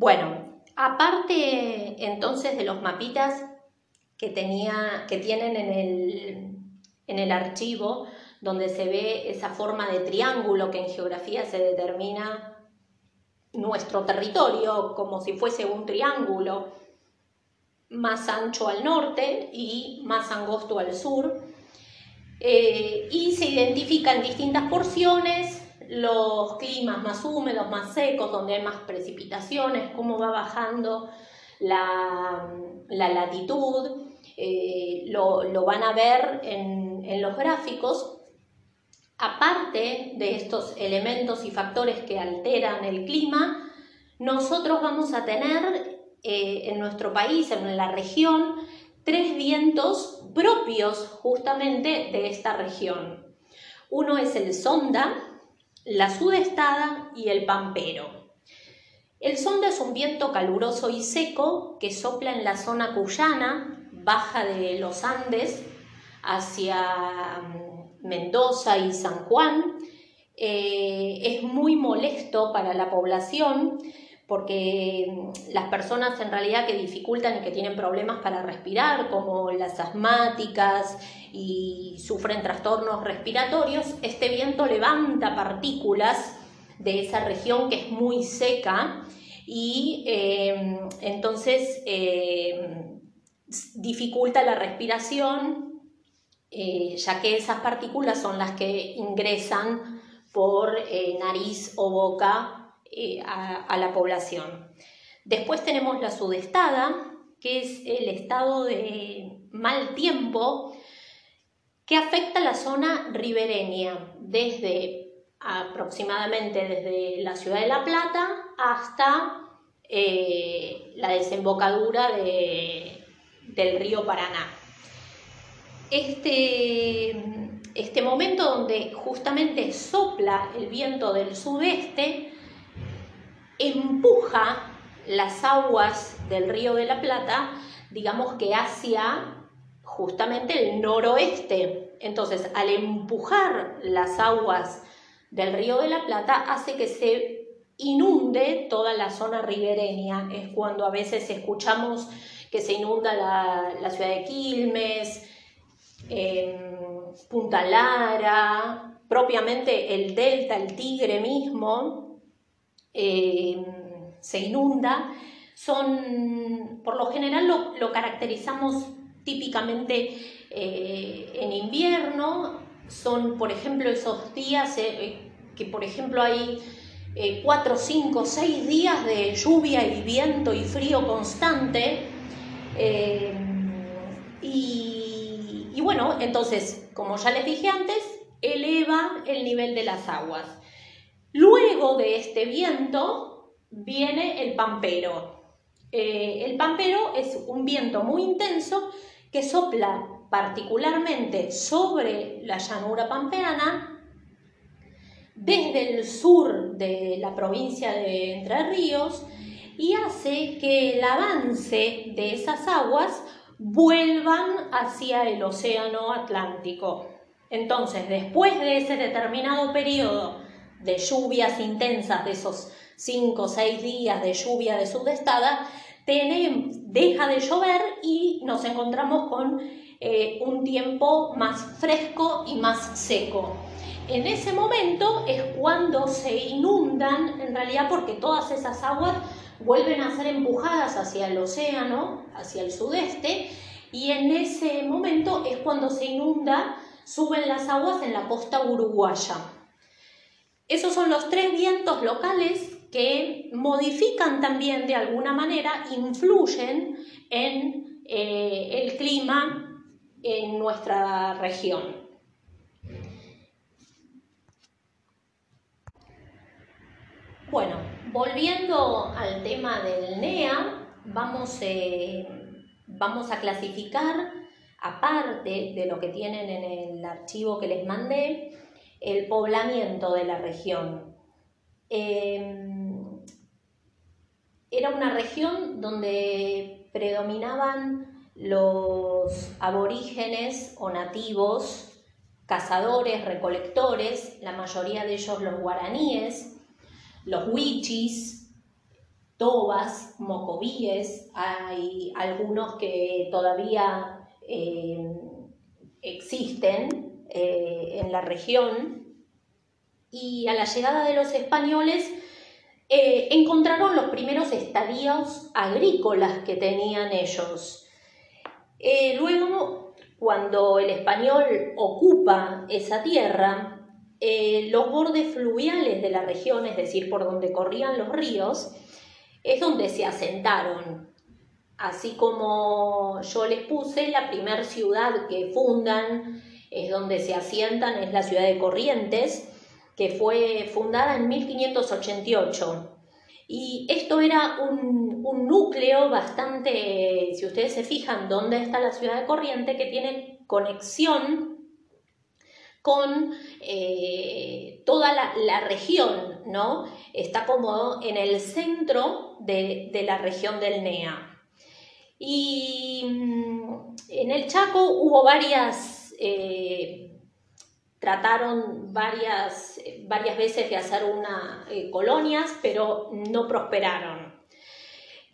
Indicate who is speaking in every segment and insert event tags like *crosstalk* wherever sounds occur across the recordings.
Speaker 1: Bueno, aparte entonces de los mapitas que, tenía, que tienen en el, en el archivo, donde se ve esa forma de triángulo que en geografía se determina nuestro territorio como si fuese un triángulo más ancho al norte y más angosto al sur. Eh, y se identifican distintas porciones, los climas más húmedos, más secos, donde hay más precipitaciones, cómo va bajando la, latitud, eh, lo, van a ver en, en los gráficos. Aparte de estos elementos y factores que alteran el clima, nosotros vamos a tener eh, en nuestro país, en la región, tres vientos propios justamente de esta región. Uno es el sonda, la sudestada y el pampero. El sonda es un viento caluroso y seco que sopla en la zona cuyana, baja de los Andes hacia Mendoza y San Juan. Eh, es muy molesto para la población porque mm, las personas en realidad que dificultan y que tienen problemas para respirar, como las asmáticas y sufren trastornos respiratorios, este viento levanta partículas de esa región que es muy seca y eh, entonces eh, dificulta la respiración eh, ya que esas partículas son las que ingresan por eh, nariz o boca eh, a, la población. Después tenemos la sudestada, que es el estado de mal tiempo que afecta la zona ribereña, desde aproximadamente desde la ciudad de La Plata hasta la desembocadura del río Paraná este, este momento donde justamente sopla el viento del sudeste, empuja las aguas del río de la Plata, digamos que hacia justamente el noroeste. Entonces, al empujar las aguas del río de la Plata, hace que se inunde toda la zona ribereña. Es cuando a veces escuchamos que se inunda la, ciudad de Quilmes, Punta Lara, propiamente el delta, el tigre mismo, eh, se inunda. Son, por lo general lo, caracterizamos típicamente eh, en invierno, son por ejemplo esos días eh, que por ejemplo hay cuatro, cinco, seis días de lluvia y viento y frío constante. y y bueno, entonces, como ya les dije antes, eleva el nivel de las aguas. Luego de este viento viene el pampero. Eh, el pampero es un viento muy intenso que sopla particularmente sobre la llanura pampeana desde el sur de la provincia de Entre Ríos y hace que el avance de esas aguas vuelvan hacia el océano Atlántico. Entonces, después de ese determinado periodo de lluvias intensas, de esos 5 o 6 días de lluvia de sudestada, deja de llover y nos encontramos con eh, un tiempo más fresco y más seco. En ese momento es cuando se inundan, en realidad porque todas esas aguas vuelven a ser empujadas hacia el océano, hacia el sudeste, y en ese momento es cuando se inunda, suben las aguas en la costa uruguaya. Esos son los tres vientos locales que modifican también de alguna manera, influyen en eh, el clima en nuestra región. Bueno, volviendo al tema del NEA, vamos, eh, vamos a clasificar, aparte de lo que tienen en el archivo que les mandé, el poblamiento de la región. Em, era una región donde predominaban los aborígenes o nativos, cazadores, recolectores, la mayoría de ellos los guaraníes, los huichis, tobas, mocovíes, hay algunos que todavía eh, existen eh, en la región. Y a la llegada de los españoles eh, encontraron los primeros estadios agrícolas que tenían ellos. luego, cuando el español ocupa esa tierra, los bordes fluviales de la región, es decir, por donde corrían los ríos, es donde se asentaron. Así como yo les puse, la primera ciudad que fundan, es donde se asientan, es la ciudad de Corrientes, que fue fundada en 1588. Y esto era un, un, núcleo bastante, si ustedes se fijan dónde está la ciudad de Corrientes, que tiene conexión con eh, toda la, región, ¿no? Está como en el centro de, la región del NEA. Y mm, en el Chaco hubo varias, eh, trataron varias, varias veces de hacer una eh, colonias, pero no prosperaron.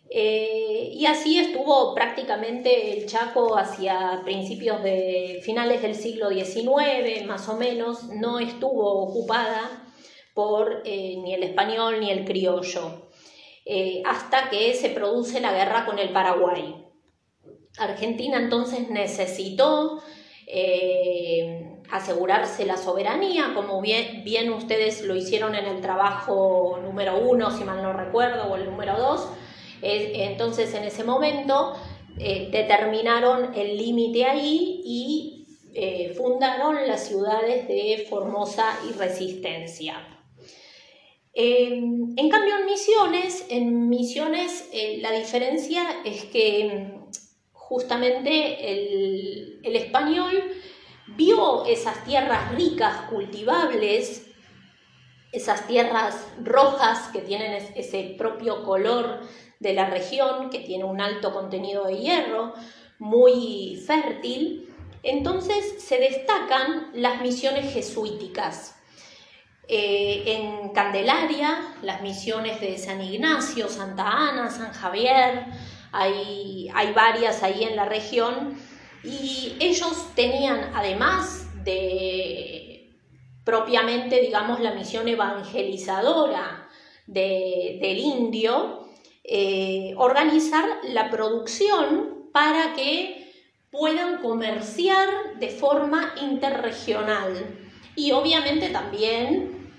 Speaker 1: Eh, y así estuvo prácticamente el Chaco hacia principios de finales del siglo XIX, más o menos, no estuvo ocupada por ni el español ni el criollo, hasta que se produce la guerra con el Paraguay. Argentina entonces necesitó asegurarse la soberanía, como bien, ustedes lo hicieron en el trabajo número uno, si mal no recuerdo, o el número dos, entonces en ese momento eh, determinaron el límite ahí y eh, fundaron las ciudades de Formosa y Resistencia. En cambio en Misiones, en Misiones eh, la diferencia es que justamente el, español vio esas tierras ricas, cultivables, esas tierras rojas que tienen ese propio color de la región, que tiene un alto contenido de hierro, muy fértil, entonces se destacan las misiones jesuíticas. Eh, en Candelaria, las misiones de San Ignacio, Santa Ana, San Javier, hay, hay varias ahí en la región, y ellos tenían, además de propiamente, digamos, la misión evangelizadora del indio, eh, organizar la producción para que puedan comerciar de forma interregional y obviamente también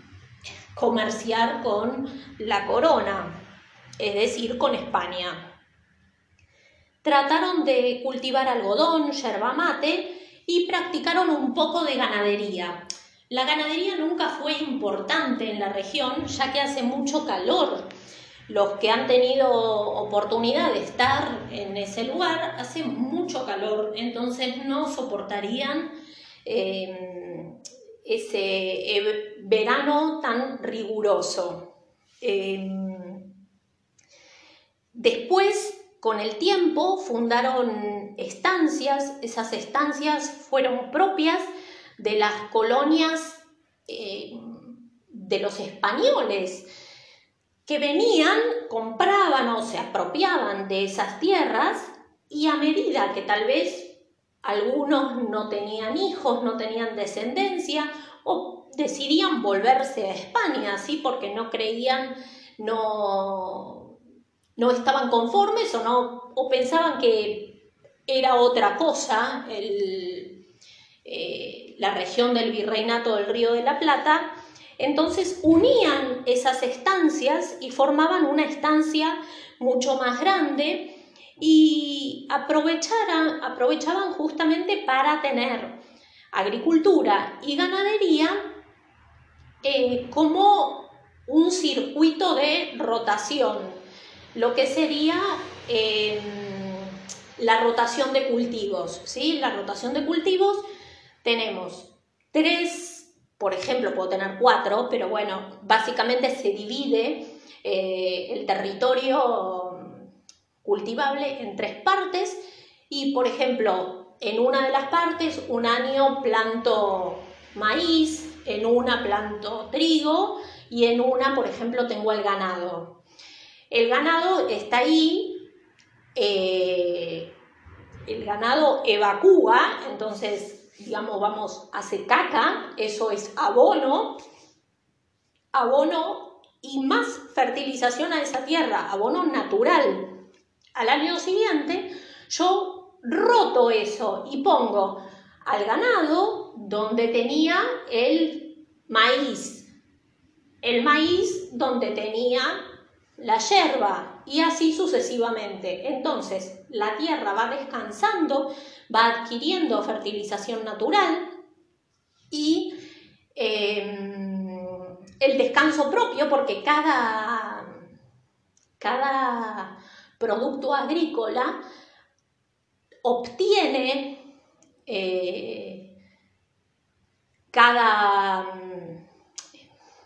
Speaker 1: comerciar con la corona, es decir, con España. Trataron de cultivar algodón, yerba mate y practicaron un poco de ganadería. La ganadería nunca fue importante en la región ya que hace mucho calor los que han tenido oportunidad de estar en ese lugar, hace mucho calor, entonces no soportarían em, ese verano tan riguroso. Em, después, con el tiempo, fundaron estancias, esas estancias fueron propias de las colonias eh, de los españoles que venían, compraban o se apropiaban de esas tierras y a medida que tal vez algunos no tenían hijos, no tenían descendencia o decidían volverse a España, ¿sí? porque no creían, no, no estaban conformes o, no, o pensaban que era otra cosa eh, la región del virreinato del Río de la Plata, entonces unían esas estancias y formaban una estancia mucho más grande y aprovechaban justamente para tener agricultura y ganadería eh, como un circuito de rotación, lo que sería em, la rotación de cultivos. ¿sí? La rotación de cultivos tenemos tres por ejemplo, puedo tener cuatro, pero bueno, básicamente se divide eh, el territorio cultivable en tres partes y, por ejemplo, en una de las partes un año planto maíz, en una planto trigo y en una, por ejemplo, tengo el ganado. El ganado está ahí, eh, el ganado evacúa, entonces, digamos, vamos, hace caca, eso es abono, abono y más fertilización a esa tierra, abono natural. Al año siguiente, yo roto eso y pongo al ganado donde tenía el maíz, el maíz donde tenía la yerba y así sucesivamente. Entonces, la tierra va descansando, va adquiriendo fertilización natural y em, el descanso propio, porque cada, cada producto agrícola obtiene eh, cada...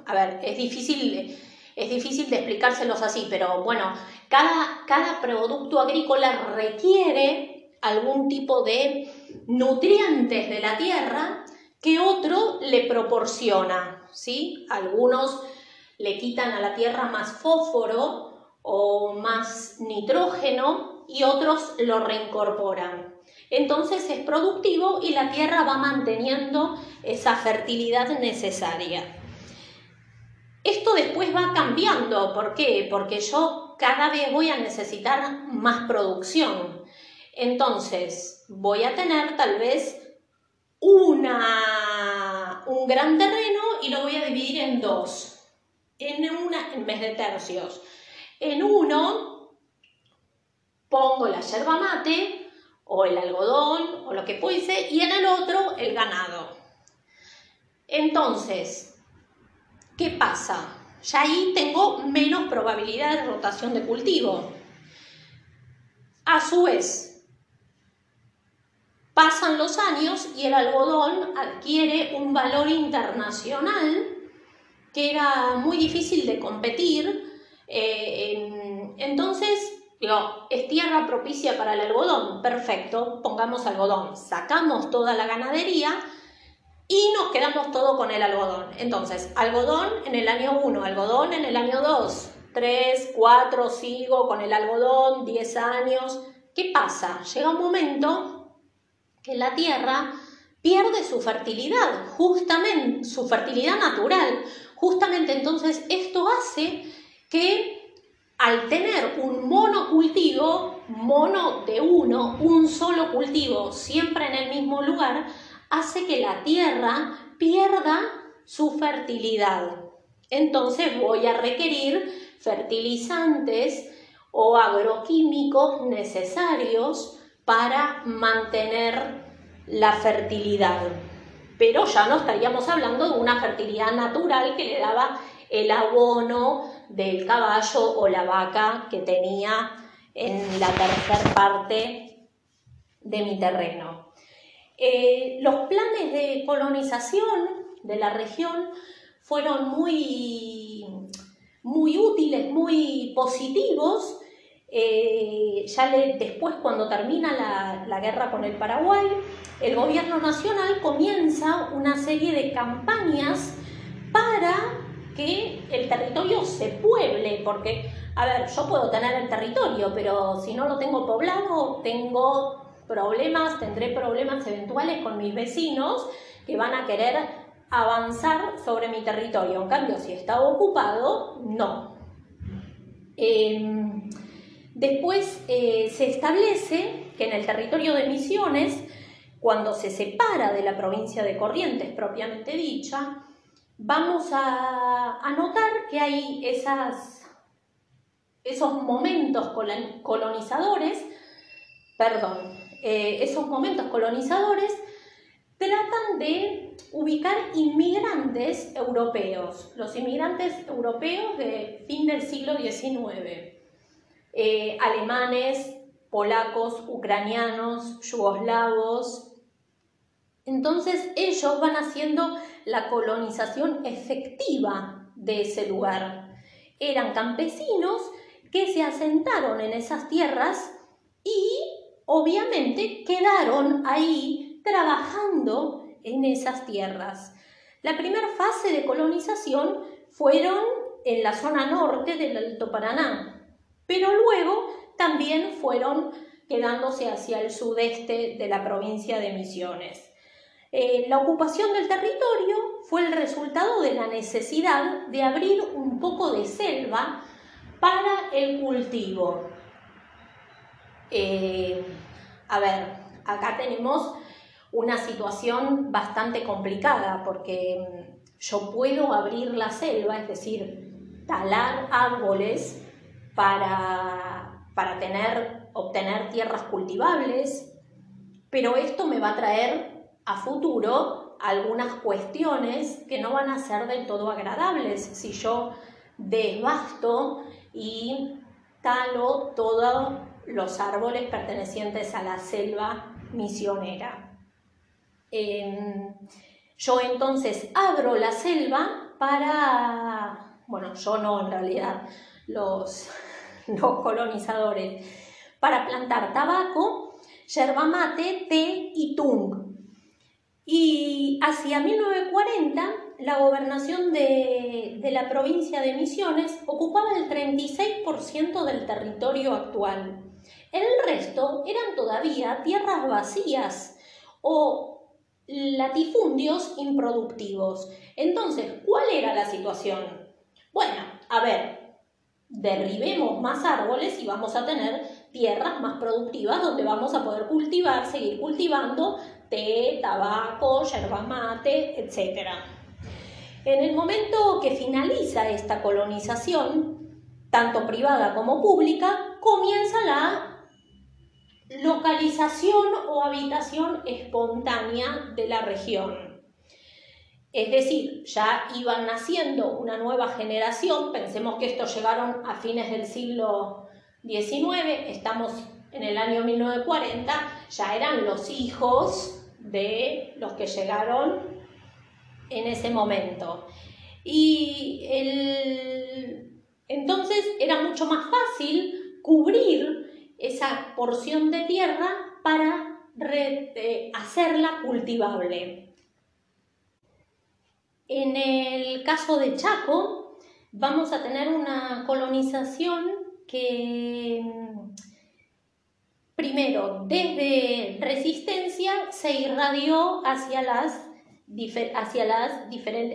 Speaker 1: A ver, es difícil es difícil de explicárselos así, pero bueno, cada, cada producto agrícola requiere algún tipo de nutrientes de la tierra que otro le proporciona, ¿sí? Algunos le quitan a la tierra más fósforo o más nitrógeno y otros lo reincorporan. Entonces es productivo y la tierra va manteniendo esa fertilidad necesaria. Esto después va cambiando, ¿por qué? Porque yo cada vez voy a necesitar más producción. Entonces, voy a tener tal vez una, un gran terreno y lo voy a dividir en dos, en, una, en vez de tercios. En uno pongo la yerba mate o el algodón o lo que fuese y en el otro el ganado. Entonces, ¿Qué pasa? Ya ahí tengo menos probabilidad de rotación de cultivo. A su vez, pasan los años y el algodón adquiere un valor internacional que era muy difícil de competir. Eh, entonces, digo, es tierra propicia para el algodón. Perfecto, pongamos algodón. Sacamos toda la ganadería y nos quedamos todo con el algodón. Entonces, algodón en el año 1, algodón en el año 2, 3, 4, sigo con el algodón, 10 años. ¿Qué pasa? Llega un momento que la tierra pierde su fertilidad, justamente su fertilidad natural. Justamente entonces esto hace que al tener un monocultivo, mono de uno, un solo cultivo, siempre en el mismo lugar, hace que la tierra pierda su fertilidad. Entonces voy a requerir fertilizantes o agroquímicos necesarios para mantener la fertilidad. Pero ya no estaríamos hablando de una fertilidad natural que le daba el abono del caballo o la vaca que tenía en la tercera parte de mi terreno. Eh, los planes de colonización de la región fueron muy, muy útiles, muy positivos. Eh, ya después, cuando termina la, guerra con el Paraguay, el gobierno nacional comienza una serie de campañas para que el territorio se pueble, porque, a ver, yo puedo tener el territorio, pero si no lo tengo poblado, tengo problemas, tendré problemas eventuales con mis vecinos que van a querer avanzar sobre mi territorio. En cambio, si está ocupado, no. Em, después eh, se establece que en el territorio de Misiones, cuando se separa de la provincia de Corrientes propiamente dicha, vamos a, a notar que hay esas, esos momentos colonizadores, perdón, eh, esos momentos colonizadores tratan de ubicar inmigrantes europeos, los inmigrantes europeos de fin del siglo XIX, eh, alemanes, polacos, ucranianos, yugoslavos. Entonces ellos van haciendo la colonización efectiva de ese lugar. Eran campesinos que se asentaron en esas tierras y obviamente quedaron ahí trabajando en esas tierras. La primera fase de colonización fueron en la zona norte del Alto Paraná, pero luego también fueron quedándose hacia el sudeste de la provincia de Misiones. Eh, la ocupación del territorio fue el resultado de la necesidad de abrir un poco de selva para el cultivo. Eh, a ver, acá tenemos una situación bastante complicada porque mm, yo puedo abrir la selva, es decir, talar árboles para, para tener, obtener tierras cultivables, pero esto me va a traer a futuro algunas cuestiones que no van a ser del todo agradables si yo desbasto y talo todos los árboles pertenecientes a la selva misionera. Em, yo entonces abro la selva para, bueno, yo no en realidad, los, *laughs* los colonizadores, para plantar tabaco, yerba mate, té y tung. Y hacia 1940 la gobernación de, de, la provincia de Misiones ocupaba el 36% del territorio actual. El resto eran todavía tierras vacías o latifundios improductivos. Entonces, ¿cuál era la situación? Bueno, a ver, derribemos más árboles y vamos a tener tierras más productivas donde vamos a poder cultivar, seguir cultivando té, tabaco, yerba mate, etc. En el momento que finaliza esta colonización, tanto privada como pública, comienza la localización o habitación espontánea de la región. Es decir, ya iban naciendo una nueva generación, pensemos que estos llegaron a fines del siglo XIX, estamos en el año 1940, ya eran los hijos de los que llegaron en ese momento. Y entonces era mucho más fácil cubrir esa porción de tierra para eh, hacerla cultivable. En el caso de Chaco, vamos a tener una colonización que primero desde resistencia se irradió hacia las hacia, las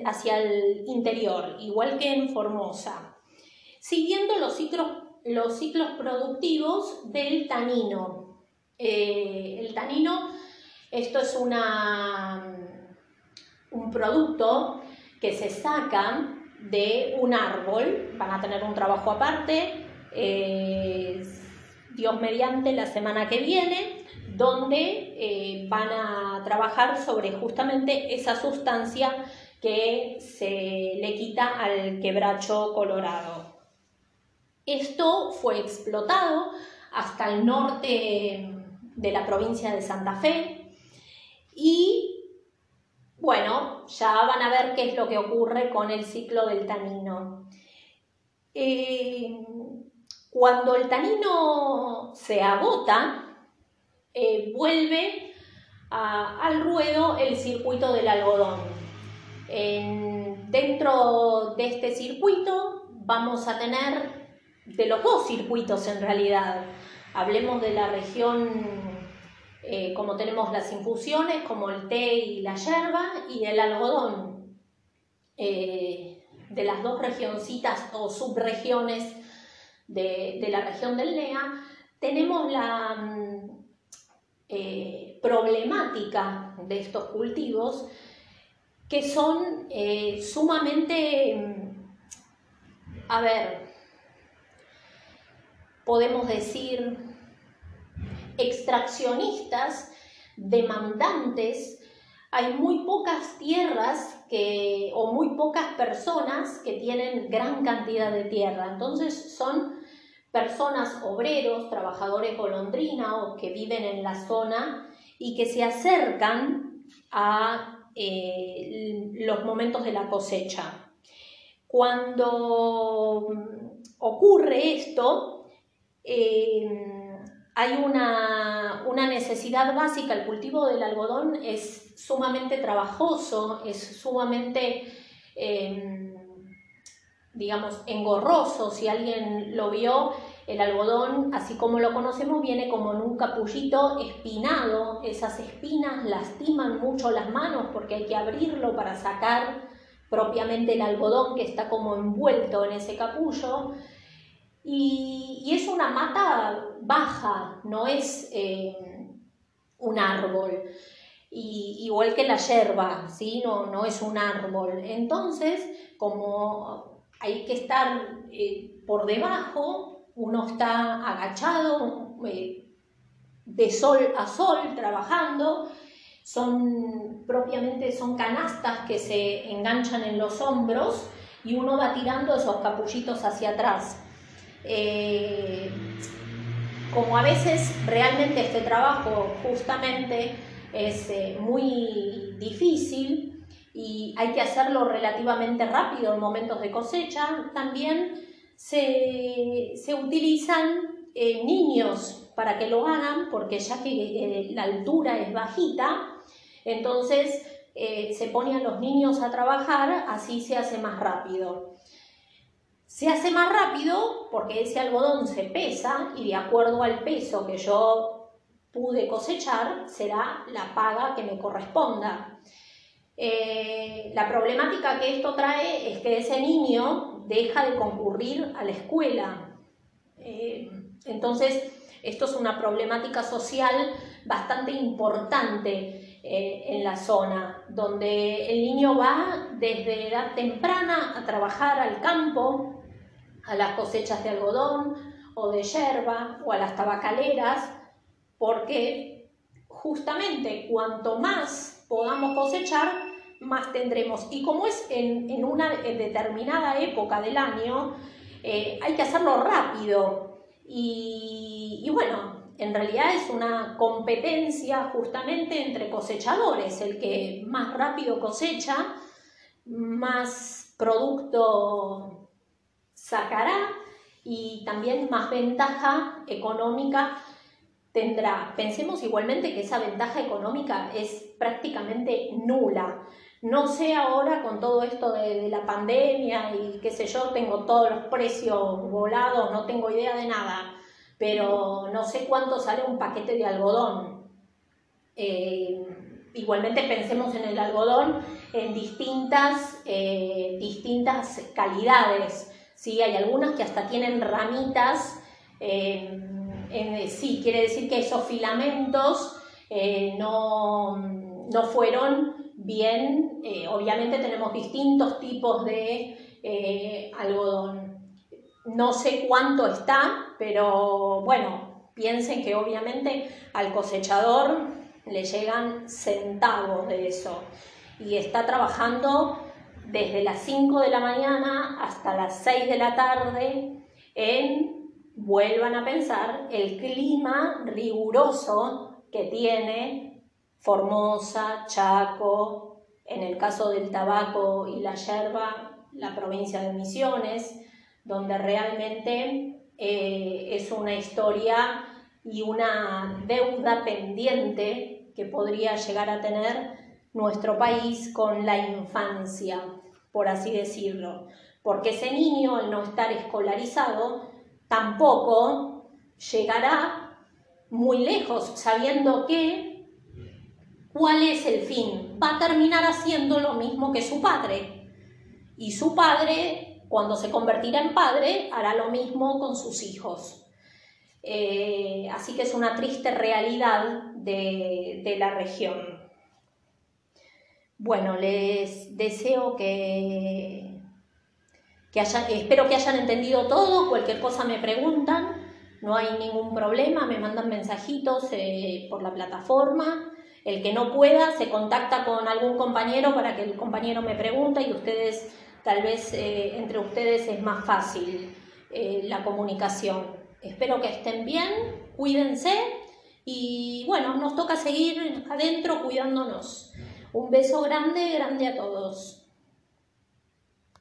Speaker 1: hacia el interior, igual que en Formosa, siguiendo los ciclos los ciclos productivos del tanino. Eh, el tanino, esto es una, un producto que se saca de un árbol, van a tener un trabajo aparte, eh, Dios mediante la semana que viene, donde eh, van a trabajar sobre justamente esa sustancia que se le quita al quebracho colorado. Esto fue explotado hasta el norte de la provincia de Santa Fe y bueno, ya van a ver qué es lo que ocurre con el ciclo del tanino. Eh, cuando el tanino se agota, eh, vuelve al ruedo el circuito del algodón. dentro de este circuito vamos a tener de los dos circuitos en realidad. Hablemos de la región eh, como tenemos las infusiones, como el té y la yerba, y el algodón. Eh, de las dos regioncitas o subregiones de, la región del NEA, tenemos la mm, eh, problemática de estos cultivos que son sumamente, mm, a ver, podemos decir, extraccionistas, demandantes, hay muy pocas tierras que, o muy pocas personas que tienen gran cantidad de tierra. Entonces son personas, obreros, trabajadores golondrina o que viven en la zona y que se acercan a eh, los momentos de la cosecha. Cuando ocurre esto, Em, hay una, necesidad básica, el cultivo del algodón es sumamente trabajoso, es sumamente, em, digamos, engorroso, si alguien lo vio, el algodón, así como lo conocemos, viene como en un capullito espinado. Esas espinas lastiman mucho las manos porque hay que abrirlo para sacar propiamente el algodón que está como envuelto en ese capullo. Y, es una mata baja, no es eh, un árbol. igual que la yerba, ¿sí? no, no es un árbol. Entonces, como hay que estar eh, por debajo, uno está agachado eh, de sol a sol trabajando, son propiamente son canastas que se enganchan en los hombros y uno va tirando esos capullitos hacia atrás. Eh, como a veces realmente este trabajo justamente es eh, muy difícil y hay que hacerlo relativamente rápido en momentos de cosecha, también se, utilizan eh, niños para que lo hagan, porque ya que la altura es bajita, entonces se ponen los niños a trabajar, así se hace más rápido. Se hace más rápido porque ese algodón se pesa y de acuerdo al peso que yo pude cosechar será la paga que me corresponda. Eh, la problemática que esto trae es que ese niño deja de concurrir a la escuela. Eh, entonces, esto es una problemática social bastante importante eh, en la zona, donde el niño va desde edad temprana a trabajar al campo, a las cosechas de algodón o de yerba o a las tabacaleras, porque justamente cuanto más podamos cosechar, más tendremos. Y como es en, una determinada época del año, eh, hay que hacerlo rápido. Y bueno, en realidad es una competencia justamente entre cosechadores. El que más rápido cosecha, más producto sacará y también más ventaja económica tendrá. Pensemos igualmente que esa ventaja económica es prácticamente nula. No sé ahora con todo esto de, la pandemia y qué sé yo, tengo todos los precios volados, no tengo idea de nada, pero no sé cuánto sale un paquete de algodón. Eh, igualmente pensemos en el algodón en distintas, eh, distintas calidades. ¿Sí? Hay algunas que hasta tienen ramitas, eh, sí, quiere decir que esos filamentos eh, no, no, fueron bien, eh, obviamente tenemos distintos tipos de algodón. No sé cuánto está, pero bueno, piensen que obviamente al cosechador le llegan centavos de eso y está trabajando desde las 5 de la mañana hasta las 6 de la tarde en, vuelvan a pensar, el clima riguroso que tiene Formosa, Chaco, en el caso del tabaco y la yerba, la provincia de Misiones, donde realmente eh, es una historia y una deuda pendiente que podría llegar a tener nuestro país con la infancia, por así decirlo, porque ese niño al no estar escolarizado tampoco llegará muy lejos sabiendo que cuál es el fin, va a terminar haciendo lo mismo que su padre y su padre cuando se convertirá en padre hará lo mismo con sus hijos. Eh, así que es una triste realidad de la región. Bueno, les deseo que, que espero que hayan entendido todo, cualquier cosa me preguntan, no hay ningún problema, me mandan mensajitos eh, por la plataforma. El que no pueda se contacta con algún compañero para que el compañero me pregunte y ustedes, tal vez eh, entre ustedes es más fácil eh, la comunicación. Espero que estén bien, cuídense y bueno, nos toca seguir adentro cuidándonos. Un beso grande, grande a todos.